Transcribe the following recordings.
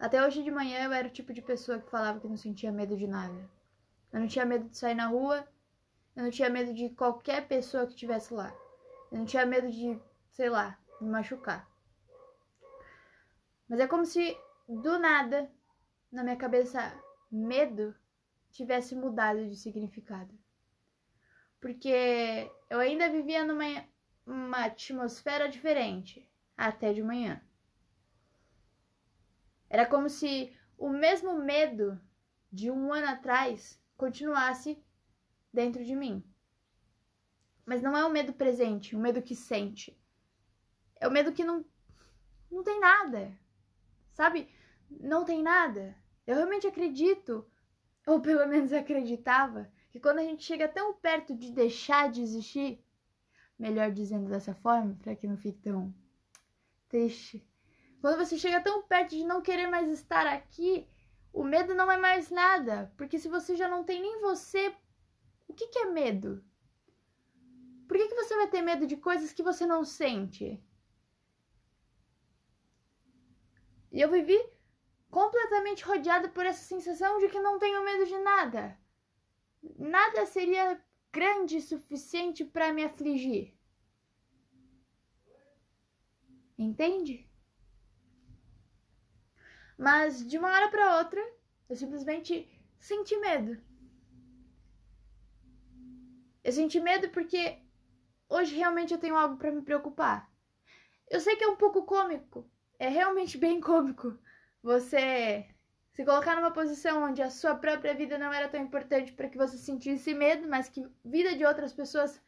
Até hoje de manhã eu era o tipo de pessoa que falava que não sentia medo de nada. Eu não tinha medo de sair na rua, eu não tinha medo de qualquer pessoa que estivesse lá. Eu não tinha medo de, sei lá, me machucar. Mas é como se do nada, na minha cabeça, medo tivesse mudado de significado. Porque eu ainda vivia numa uma atmosfera diferente até de manhã. Era como se o mesmo medo de um ano atrás continuasse dentro de mim. Mas não é o medo presente, o medo que sente. É o medo que não, não tem nada. Sabe? Não tem nada. Eu realmente acredito, ou pelo menos acreditava, que quando a gente chega tão perto de deixar de existir, melhor dizendo dessa forma, para que não fique tão triste. Quando você chega tão perto de não querer mais estar aqui, o medo não é mais nada, porque se você já não tem nem você, o que, que é medo? Por que, que você vai ter medo de coisas que você não sente? E eu vivi completamente rodeada por essa sensação de que não tenho medo de nada. Nada seria grande o suficiente para me afligir. Entende? Mas de uma hora para outra, eu simplesmente senti medo. Eu senti medo porque hoje realmente eu tenho algo para me preocupar. Eu sei que é um pouco cômico, é realmente bem cômico você se colocar numa posição onde a sua própria vida não era tão importante para que você sentisse medo, mas que vida de outras pessoas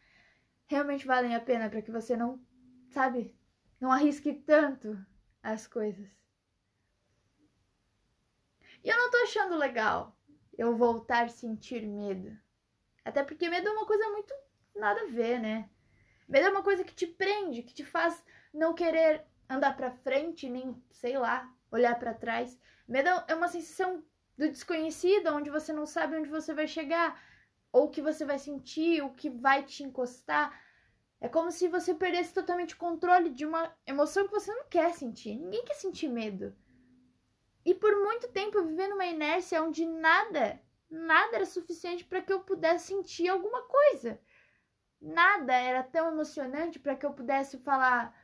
realmente valem a pena para que você não, sabe, não arrisque tanto as coisas. E eu não tô achando legal eu voltar a sentir medo. Até porque medo é uma coisa muito nada a ver, né? Medo é uma coisa que te prende, que te faz não querer andar para frente, nem, sei lá, olhar para trás. Medo é uma sensação do desconhecido, onde você não sabe onde você vai chegar, ou o que você vai sentir, o que vai te encostar. É como se você perdesse totalmente o controle de uma emoção que você não quer sentir. Ninguém quer sentir medo. E por muito tempo eu vivi numa inércia onde nada, nada era suficiente para que eu pudesse sentir alguma coisa. Nada era tão emocionante para que eu pudesse falar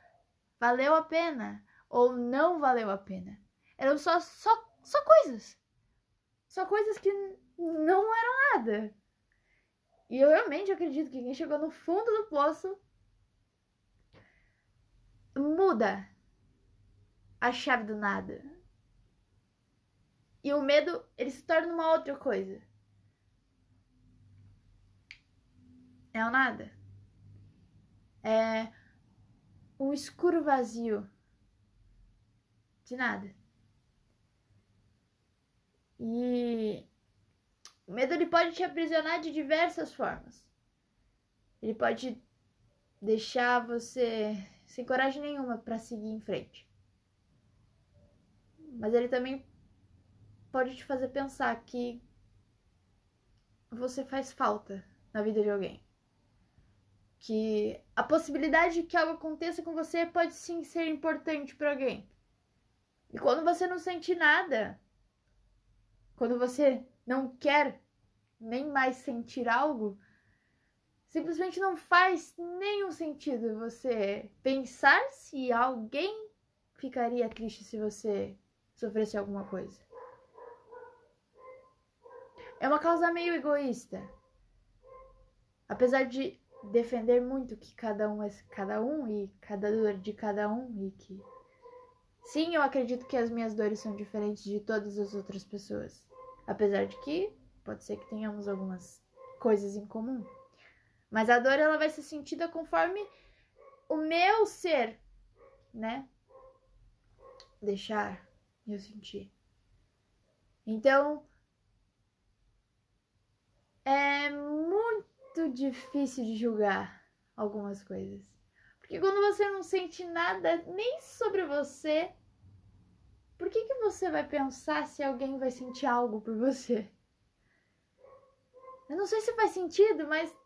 valeu a pena ou não valeu a pena. Eram só, só, só coisas. Só coisas que não eram nada. E eu realmente acredito que quem chegou no fundo do poço muda a chave do nada e o medo, ele se torna uma outra coisa. É o nada. É um escuro vazio de nada. E o medo ele pode te aprisionar de diversas formas. Ele pode deixar você sem coragem nenhuma para seguir em frente. Mas ele também pode te fazer pensar que você faz falta na vida de alguém. Que a possibilidade de que algo aconteça com você pode sim ser importante para alguém. E quando você não sente nada, quando você não quer nem mais sentir algo, simplesmente não faz nenhum sentido você pensar se alguém ficaria triste se você sofresse alguma coisa. É uma causa meio egoísta. Apesar de defender muito que cada um é cada um e cada dor de cada um e que sim, eu acredito que as minhas dores são diferentes de todas as outras pessoas. Apesar de que pode ser que tenhamos algumas coisas em comum. Mas a dor ela vai ser sentida conforme o meu ser, né? Deixar eu sentir. Então, é muito difícil de julgar algumas coisas. Porque quando você não sente nada nem sobre você, por que, que você vai pensar se alguém vai sentir algo por você? Eu não sei se faz sentido, mas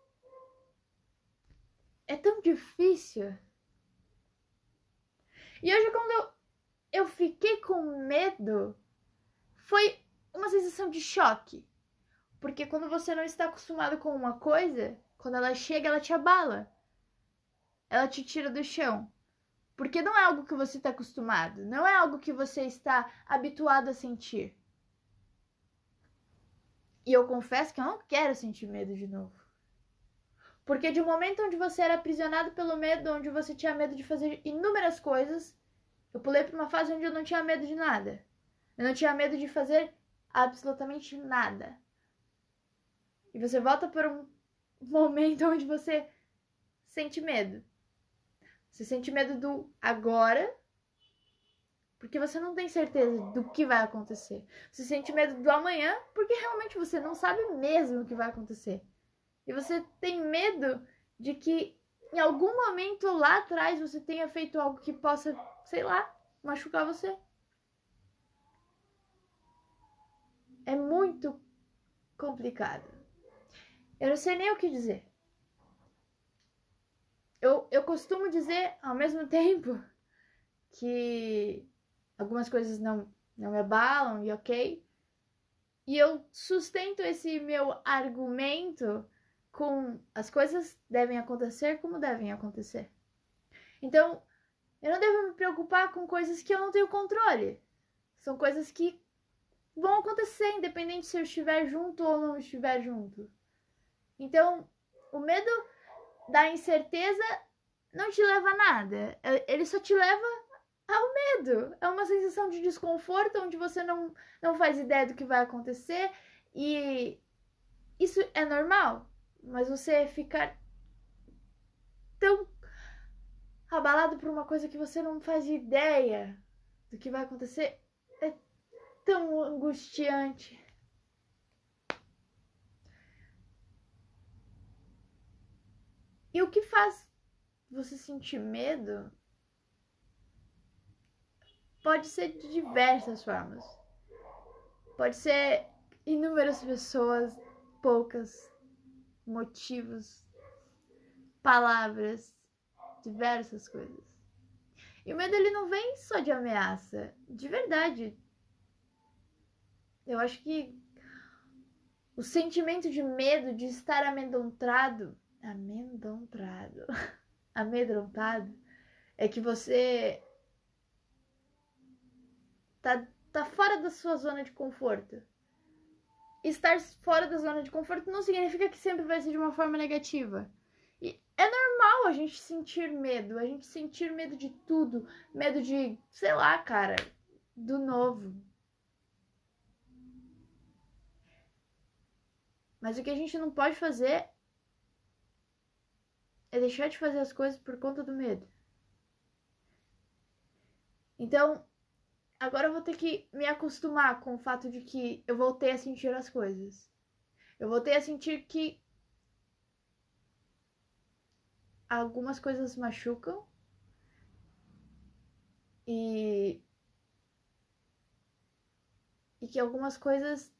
é tão difícil. E hoje, quando eu, eu fiquei com medo foi uma sensação de choque. Porque quando você não está acostumado com uma coisa, quando ela chega, ela te abala. Ela te tira do chão. Porque não é algo que você está acostumado, não é algo que você está habituado a sentir. E eu confesso que eu não quero sentir medo de novo. Porque de um momento onde você era aprisionado pelo medo, onde você tinha medo de fazer inúmeras coisas, eu pulei para uma fase onde eu não tinha medo de nada. Eu não tinha medo de fazer absolutamente nada. E você volta para um momento onde você sente medo. Você sente medo do agora, porque você não tem certeza do que vai acontecer. Você sente medo do amanhã, porque realmente você não sabe mesmo o que vai acontecer. E você tem medo de que em algum momento lá atrás você tenha feito algo que possa, sei lá, machucar você. É muito complicado. Eu não sei nem o que dizer. Eu, eu costumo dizer ao mesmo tempo que algumas coisas não, não me abalam e ok. E eu sustento esse meu argumento com as coisas devem acontecer como devem acontecer. Então, eu não devo me preocupar com coisas que eu não tenho controle. São coisas que vão acontecer, independente se eu estiver junto ou não estiver junto. Então, o medo da incerteza não te leva a nada. Ele só te leva ao medo. É uma sensação de desconforto onde você não, não faz ideia do que vai acontecer. E isso é normal. Mas você ficar tão abalado por uma coisa que você não faz ideia do que vai acontecer é tão angustiante. E o que faz você sentir medo pode ser de diversas formas. Pode ser inúmeras pessoas, poucas, motivos, palavras, diversas coisas. E o medo ele não vem só de ameaça, de verdade. Eu acho que o sentimento de medo, de estar amedrontado, amedrontado, amedrontado, é que você tá, tá fora da sua zona de conforto estar fora da zona de conforto não significa que sempre vai ser de uma forma negativa. E é normal a gente sentir medo, a gente sentir medo de tudo, medo de, sei lá, cara, do novo. Mas o que a gente não pode fazer é deixar de fazer as coisas por conta do medo. Então, agora eu vou ter que me acostumar com o fato de que eu voltei a sentir as coisas. Eu voltei a sentir que algumas coisas machucam e e que algumas coisas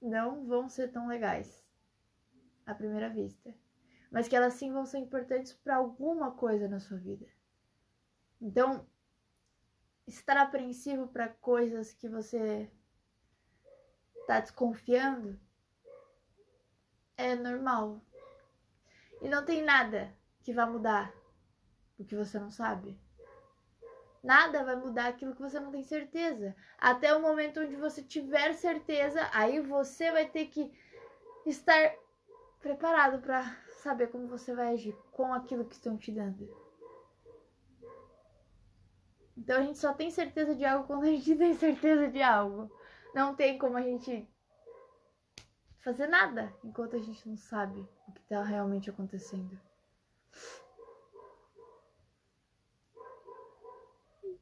não vão ser tão legais à primeira vista, mas que elas sim vão ser importantes para alguma coisa na sua vida. Então, estar apreensivo para coisas que você está desconfiando é normal. E não tem nada que vá mudar o que você não sabe. Nada vai mudar aquilo que você não tem certeza. Até o momento onde você tiver certeza, aí você vai ter que estar preparado para saber como você vai agir com aquilo que estão te dando. Então a gente só tem certeza de algo quando a gente tem certeza de algo. Não tem como a gente fazer nada enquanto a gente não sabe o que está realmente acontecendo.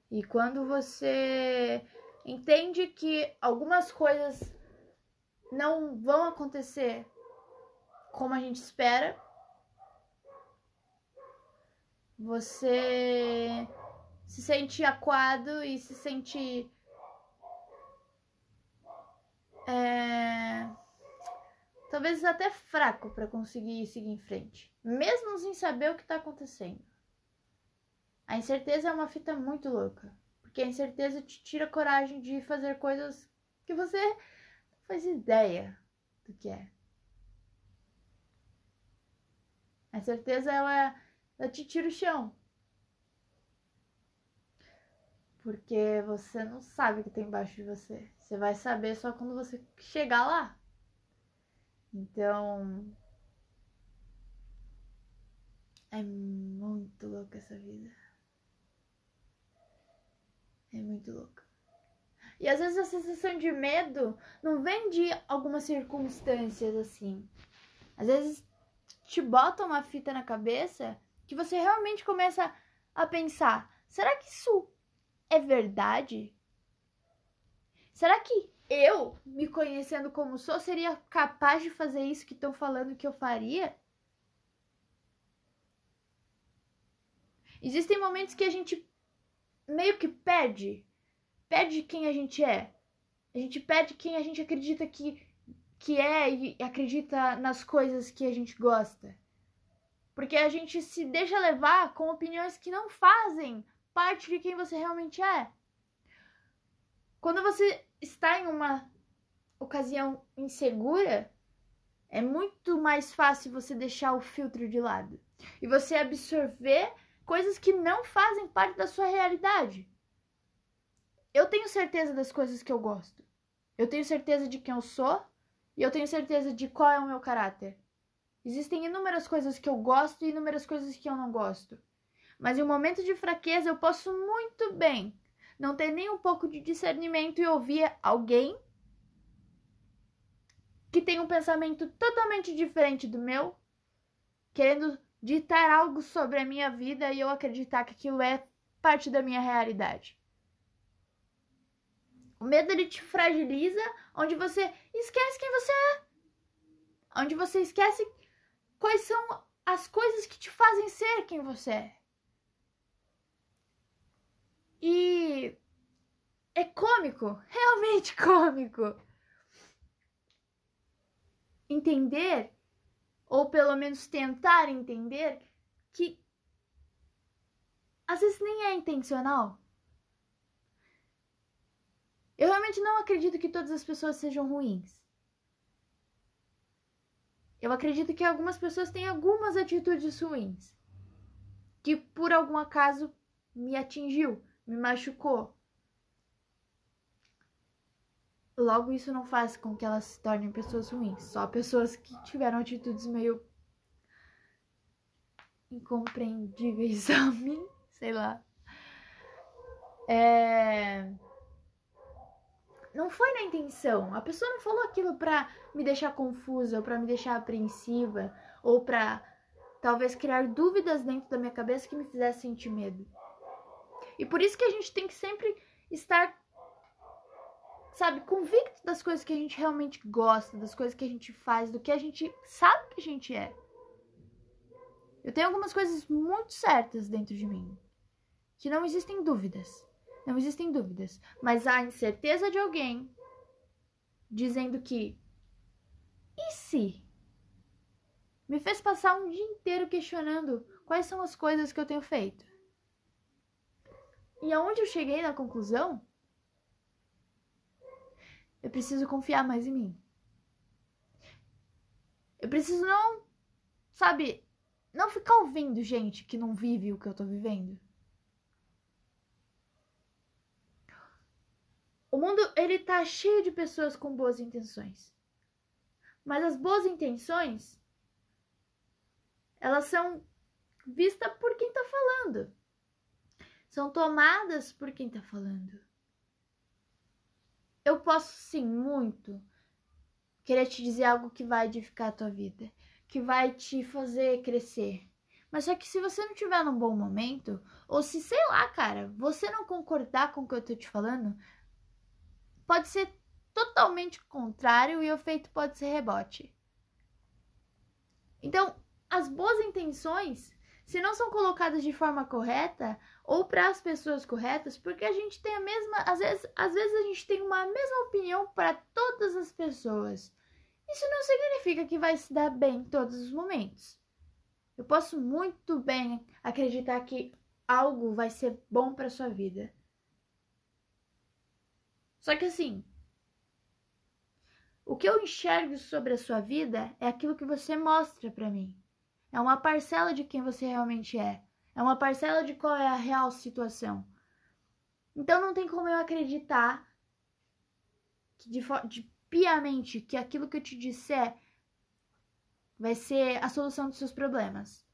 E quando você entende que algumas coisas não vão acontecer como a gente espera, você se sente acuado e se sente. É, talvez até fraco para conseguir seguir em frente, mesmo sem saber o que está acontecendo. A incerteza é uma fita muito louca, porque a incerteza te tira coragem de fazer coisas que você não faz ideia do que é. A certeza ela, te tira o chão. Porque você não sabe o que tem embaixo de você. Você vai saber só quando você chegar lá. Então. É muito louca essa vida. É muito louca. E às vezes a sensação de medo não vem de algumas circunstâncias assim. Às vezes te bota uma fita na cabeça que você realmente começa a pensar: será que isso é verdade? Será que eu, me conhecendo como sou, seria capaz de fazer isso que estão falando que eu faria? Existem momentos que a gente meio que perde, perde quem a gente é. A gente perde quem a gente acredita que, que é e acredita nas coisas que a gente gosta. Porque a gente se deixa levar com opiniões que não fazem parte de quem você realmente é. Quando você está em uma ocasião insegura, é muito mais fácil você deixar o filtro de lado e você absorver coisas que não fazem parte da sua realidade. Eu tenho certeza das coisas que eu gosto. Eu tenho certeza de quem eu sou e eu tenho certeza de qual é o meu caráter. Existem inúmeras coisas que eu gosto e inúmeras coisas que eu não gosto. Mas em um momento de fraqueza eu posso muito bem não ter nem um pouco de discernimento e ouvir alguém que tem um pensamento totalmente diferente do meu, querendo ditar algo sobre a minha vida e eu acreditar que aquilo é parte da minha realidade. O medo ele te fragiliza, onde você esquece quem você é. Onde você esquece quais são as coisas que te fazem ser quem você é. E é cômico, realmente cômico. Entender, ou pelo menos tentar entender, que às vezes nem é intencional. Eu realmente não acredito que todas as pessoas sejam ruins. Eu acredito que algumas pessoas têm algumas atitudes ruins que por algum acaso me atingiu, me machucou. Logo, isso não faz com que elas se tornem pessoas ruins, só pessoas que tiveram atitudes meio incompreendíveis a mim, sei lá. É não foi na intenção. A pessoa não falou aquilo pra me deixar confusa, ou pra me deixar apreensiva, ou pra talvez criar dúvidas dentro da minha cabeça que me fizesse sentir medo. E por isso que a gente tem que sempre estar, sabe, convicto das coisas que a gente realmente gosta, das coisas que a gente faz, do que a gente sabe que a gente é. Eu tenho algumas coisas muito certas dentro de mim, que não existem dúvidas. Não existem dúvidas. Mas a incerteza de alguém dizendo que. E se? Me fez passar um dia inteiro questionando quais são as coisas que eu tenho feito. E aonde eu cheguei na conclusão? Eu preciso confiar mais em mim. Eu preciso não, sabe, não ficar ouvindo gente que não vive o que eu tô vivendo. O mundo ele tá cheio de pessoas com boas intenções. Mas as boas intenções elas são vistas por quem tá falando. São tomadas por quem tá falando. Eu posso sim muito querer te dizer algo que vai edificar a tua vida, que vai te fazer crescer. Mas só que se você não tiver num bom momento, ou se, sei lá, cara, você não concordar com o que eu tô te falando, pode ser totalmente contrário e o efeito pode ser rebote. Então, as boas intenções, se não são colocadas de forma correta ou para as pessoas corretas, porque a gente tem a mesma, às vezes, às vezes a gente tem uma mesma opinião para todas as pessoas. Isso não significa que vai se dar bem em todos os momentos. Eu posso muito bem acreditar que algo vai ser bom para sua vida. Só que assim, O que eu enxergo sobre a sua vida é aquilo que você mostra para mim. É uma parcela de quem você realmente é. É uma parcela de qual é a real situação. Então não tem como eu acreditar que de, de piamente que aquilo que eu te disser vai ser a solução dos seus problemas.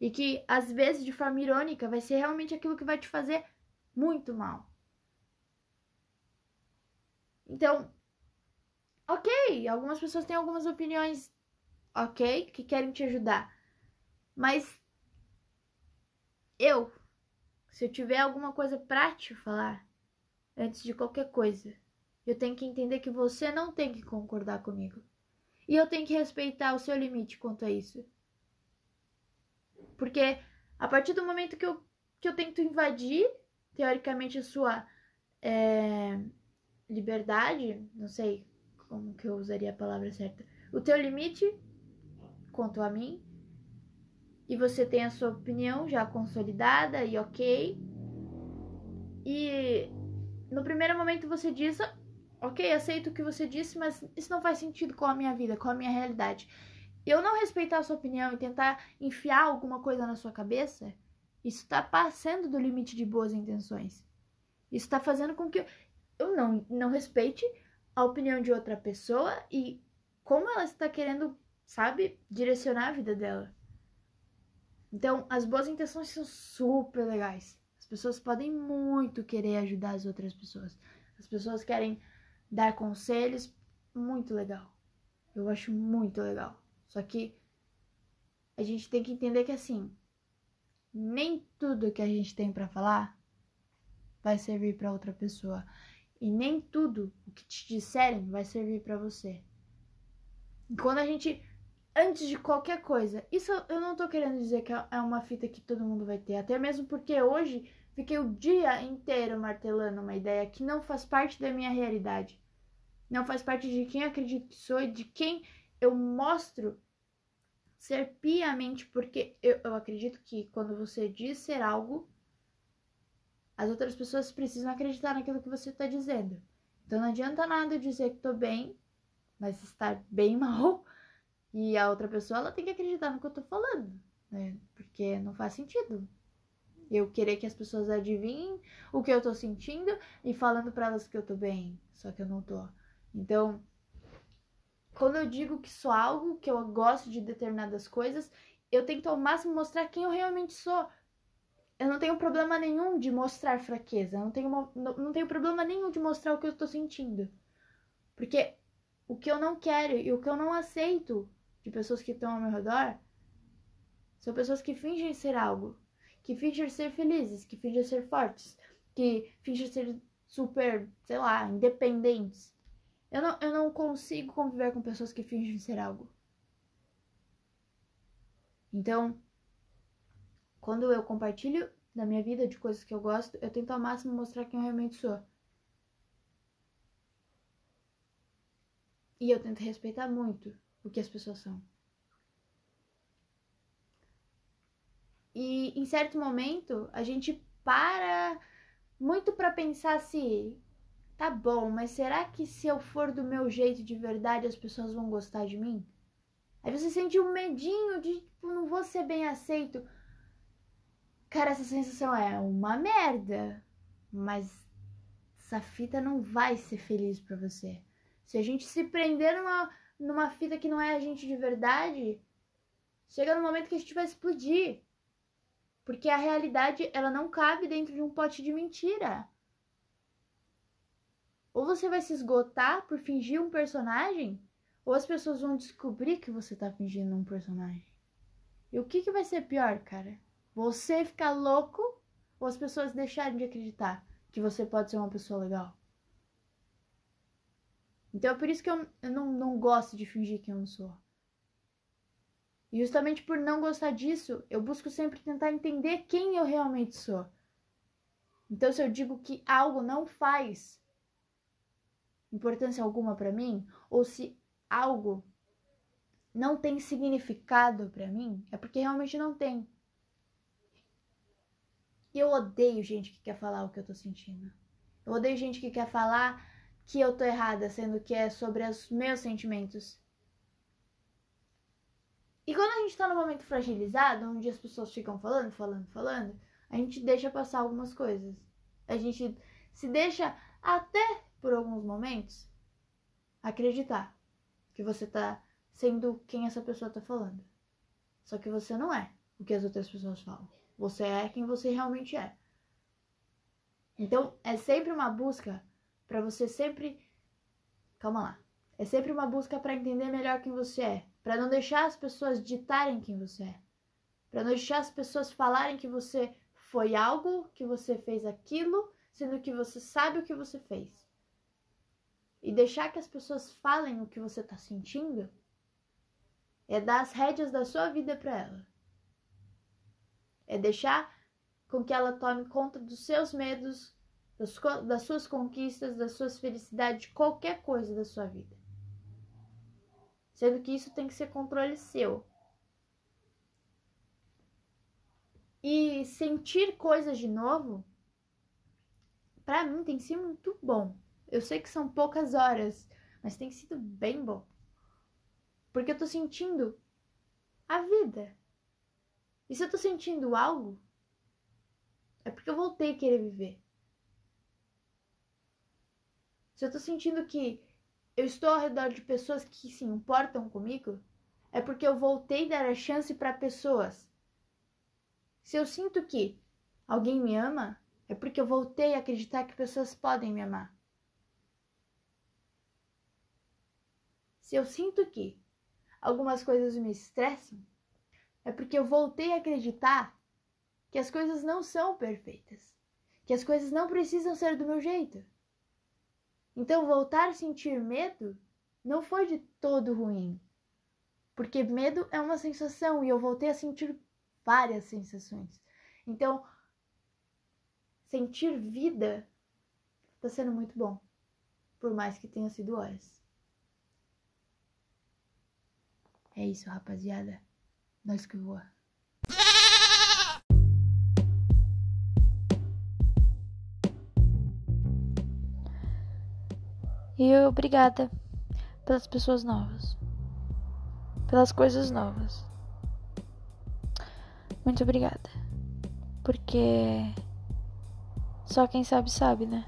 E que às vezes de forma irônica vai ser realmente aquilo que vai te fazer muito mal. Então, ok, algumas pessoas têm algumas opiniões, ok, que querem te ajudar. Mas eu, se eu tiver alguma coisa pra te falar, antes de qualquer coisa, eu tenho que entender que você não tem que concordar comigo. E eu tenho que respeitar o seu limite quanto a isso. Porque a partir do momento que eu, que eu tento invadir, teoricamente, a sua é, liberdade, não sei como que eu usaria a palavra certa, o teu limite quanto a mim, e você tem a sua opinião já consolidada e ok. E no primeiro momento você diz, ok, aceito o que você disse, mas isso não faz sentido com a minha vida, com a minha realidade. Eu não respeitar a sua opinião e tentar enfiar alguma coisa na sua cabeça, isso está passando do limite de boas intenções. Isso está fazendo com que eu não, não respeite a opinião de outra pessoa e como ela está querendo, sabe, direcionar a vida dela. Então, as boas intenções são super legais. As pessoas podem muito querer ajudar as outras pessoas. As pessoas querem dar conselhos, muito legal. Eu acho muito legal. Só que a gente tem que entender que assim, nem tudo que a gente tem para falar vai servir para outra pessoa e nem tudo o que te disserem vai servir para você. E quando a gente antes de qualquer coisa. Isso eu não tô querendo dizer que é uma fita que todo mundo vai ter, até mesmo porque hoje fiquei o dia inteiro martelando uma ideia que não faz parte da minha realidade. Não faz parte de quem acredito que sou e de quem eu mostro ser piamente, porque eu, eu acredito que quando você diz ser algo, as outras pessoas precisam acreditar naquilo que você está dizendo. Então não adianta nada dizer que tô bem, mas estar bem mal e a outra pessoa, ela tem que acreditar no que eu tô falando, né? Porque não faz sentido. Eu querer que as pessoas adivinhem o que eu tô sentindo e falando para elas que eu tô bem, só que eu não tô. Então, quando eu digo que sou algo, que eu gosto de determinadas coisas, eu tento ao máximo mostrar quem eu realmente sou. Eu não tenho problema nenhum de mostrar fraqueza, não tenho, não, não tenho problema nenhum de mostrar o que eu tô sentindo. Porque o que eu não quero e o que eu não aceito de pessoas que estão ao meu redor são pessoas que fingem ser algo, que fingem ser felizes, que fingem ser fortes, que fingem ser super, sei lá, independentes. Eu não, eu não consigo conviver com pessoas que fingem ser algo. Então, quando eu compartilho da minha vida de coisas que eu gosto, eu tento ao máximo mostrar quem eu realmente sou. E eu tento respeitar muito o que as pessoas são. E em certo momento a gente para muito para pensar se tá bom, mas será que se eu for do meu jeito de verdade as pessoas vão gostar de mim? Aí você sente um medinho de tipo, não vou ser bem aceito. Cara, essa sensação é uma merda, mas essa fita não vai ser feliz para você. Se a gente se prender numa numa fita que não é a gente de verdade, chega no momento que a gente vai explodir. Porque a realidade, ela não cabe dentro de um pote de mentira. Ou você vai se esgotar por fingir um personagem, ou as pessoas vão descobrir que você tá fingindo um personagem. E o que, que vai ser pior, cara? Você ficar louco ou as pessoas deixarem de acreditar que você pode ser uma pessoa legal? Então é por isso que eu, eu não, não gosto de fingir que eu não sou. E justamente por não gostar disso, eu busco sempre tentar entender quem eu realmente sou. Então, se eu digo que algo não faz importância alguma para mim, ou se algo não tem significado para mim, é porque realmente não tem. E eu odeio gente que quer falar o que eu tô sentindo. Eu odeio gente que quer falar que eu tô errada, sendo que é sobre os meus sentimentos. E quando a gente tá num momento fragilizado, onde as pessoas ficam falando, falando, falando, a gente deixa passar algumas coisas. A gente se deixa até por alguns momentos acreditar que você tá sendo quem essa pessoa tá falando. Só que você não é o que as outras pessoas falam. Você é quem você realmente é. Então, é sempre uma busca para você sempre Calma lá. É sempre uma busca para entender melhor quem você é, para não deixar as pessoas ditarem quem você é, para não deixar as pessoas falarem que você foi algo, que você fez aquilo, sendo que você sabe o que você fez. E deixar que as pessoas falem o que você está sentindo é dar as rédeas da sua vida para ela. É deixar com que ela tome conta dos seus medos, das, suas conquistas, das suas felicidades, de qualquer coisa da sua vida. Sendo que isso tem que ser controle seu. E sentir coisas de novo, para mim tem sido muito bom. Eu sei que são poucas horas, mas tem sido bem bom. Porque eu tô sentindo a vida. E se eu tô sentindo algo, é porque eu voltei a querer viver. Se eu tô sentindo que eu estou ao redor de pessoas que se importam comigo, é porque eu voltei a dar a chance para pessoas. Se eu sinto que alguém me ama, é porque eu voltei a acreditar que pessoas podem me amar. Se eu sinto que algumas coisas me estressam, é porque eu voltei a acreditar que as coisas não são perfeitas, que as coisas não precisam ser do meu jeito. Então, voltar a sentir medo não foi de todo ruim, porque medo é uma sensação e eu voltei a sentir várias sensações. Então, sentir vida está sendo muito bom, por mais que tenha sido horas. É isso, rapaziada. Que voa. E obrigada pelas pessoas novas, pelas coisas novas. Muito obrigada. Porque só quem sabe sabe, né?